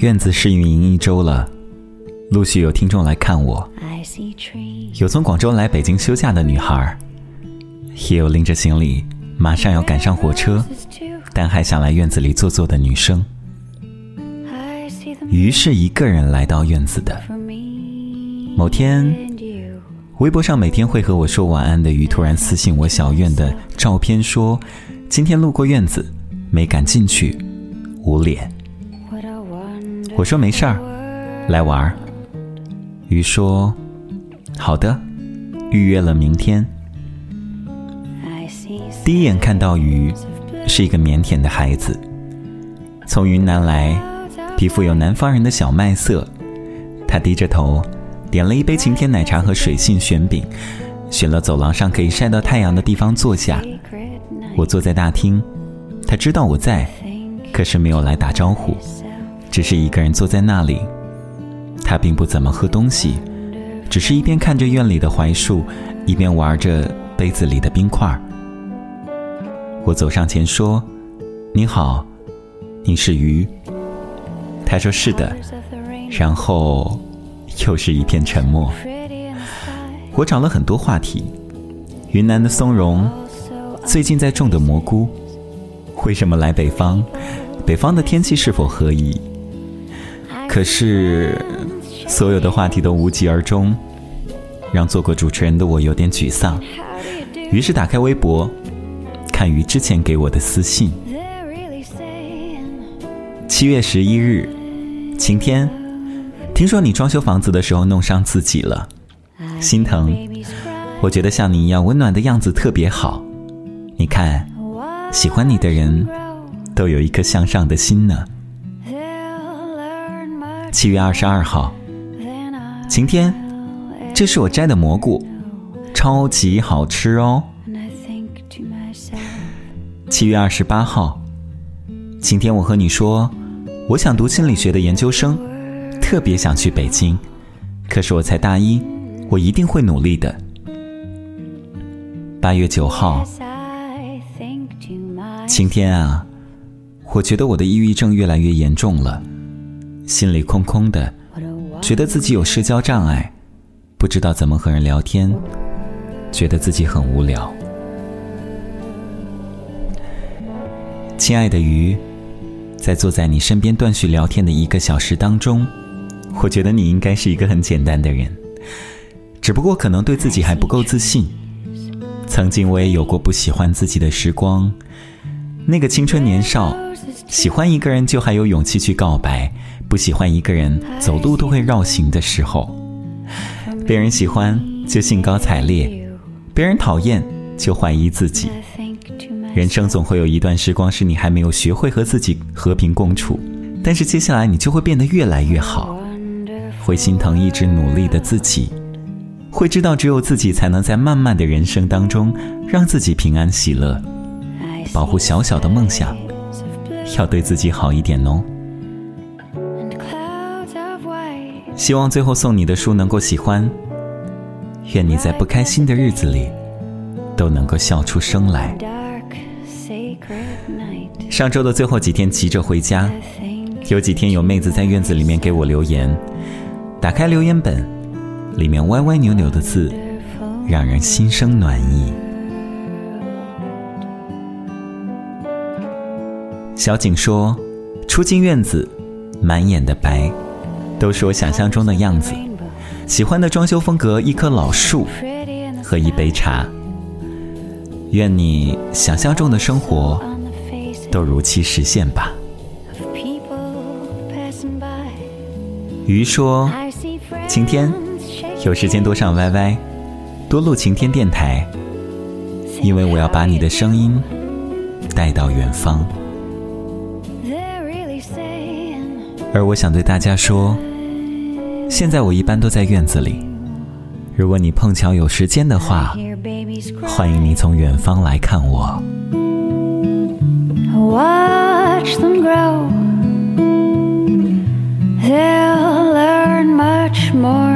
院子试运营一周了，陆续有听众来看我，有从广州来北京休假的女孩，也有拎着行李马上要赶上火车，但还想来院子里坐坐的女生。于是一个人来到院子的。某天，微博上每天会和我说晚安的鱼突然私信我小院的照片，说今天路过院子，没敢进去，捂脸。我说没事儿，来玩儿。鱼说：“好的，预约了明天。”第一眼看到鱼，是一个腼腆的孩子，从云南来，皮肤有南方人的小麦色。他低着头，点了一杯晴天奶茶和水性卷饼，选了走廊上可以晒到太阳的地方坐下。我坐在大厅，他知道我在，可是没有来打招呼。只是一个人坐在那里，他并不怎么喝东西，只是一边看着院里的槐树，一边玩着杯子里的冰块。我走上前说：“你好，你是鱼？”他说：“是的。”然后又是一片沉默。我找了很多话题：云南的松茸，最近在种的蘑菇，为什么来北方？北方的天气是否合宜？可是，所有的话题都无疾而终，让做过主持人的我有点沮丧。于是打开微博，看于之前给我的私信。七月十一日，晴天，听说你装修房子的时候弄伤自己了，心疼。我觉得像你一样温暖的样子特别好。你看，喜欢你的人都有一颗向上的心呢。七月二十二号，晴天，这是我摘的蘑菇，超级好吃哦。七月二十八号，晴天，我和你说，我想读心理学的研究生，特别想去北京，可是我才大一，我一定会努力的。八月九号，晴天啊，我觉得我的抑郁症越来越严重了。心里空空的，觉得自己有社交障碍，不知道怎么和人聊天，觉得自己很无聊。亲爱的鱼，在坐在你身边断续聊天的一个小时当中，我觉得你应该是一个很简单的人，只不过可能对自己还不够自信。曾经我也有过不喜欢自己的时光，那个青春年少，喜欢一个人就还有勇气去告白。不喜欢一个人走路都会绕行的时候，别人喜欢就兴高采烈，别人讨厌就怀疑自己。人生总会有一段时光是你还没有学会和自己和平共处，但是接下来你就会变得越来越好，会心疼一直努力的自己，会知道只有自己才能在漫漫的人生当中让自己平安喜乐，保护小小的梦想，要对自己好一点哦。希望最后送你的书能够喜欢。愿你在不开心的日子里都能够笑出声来。上周的最后几天急着回家，有几天有妹子在院子里面给我留言，打开留言本，里面歪歪扭扭的字，让人心生暖意。小景说：“出进院子，满眼的白。”都是我想象中的样子，喜欢的装修风格，一棵老树和一杯茶。愿你想象中的生活都如期实现吧。鱼说：“晴天，有时间多上 YY，多录晴天电台，因为我要把你的声音带到远方。”而我想对大家说，现在我一般都在院子里。如果你碰巧有时间的话，欢迎你从远方来看我。Watch them grow. They'll learn much more.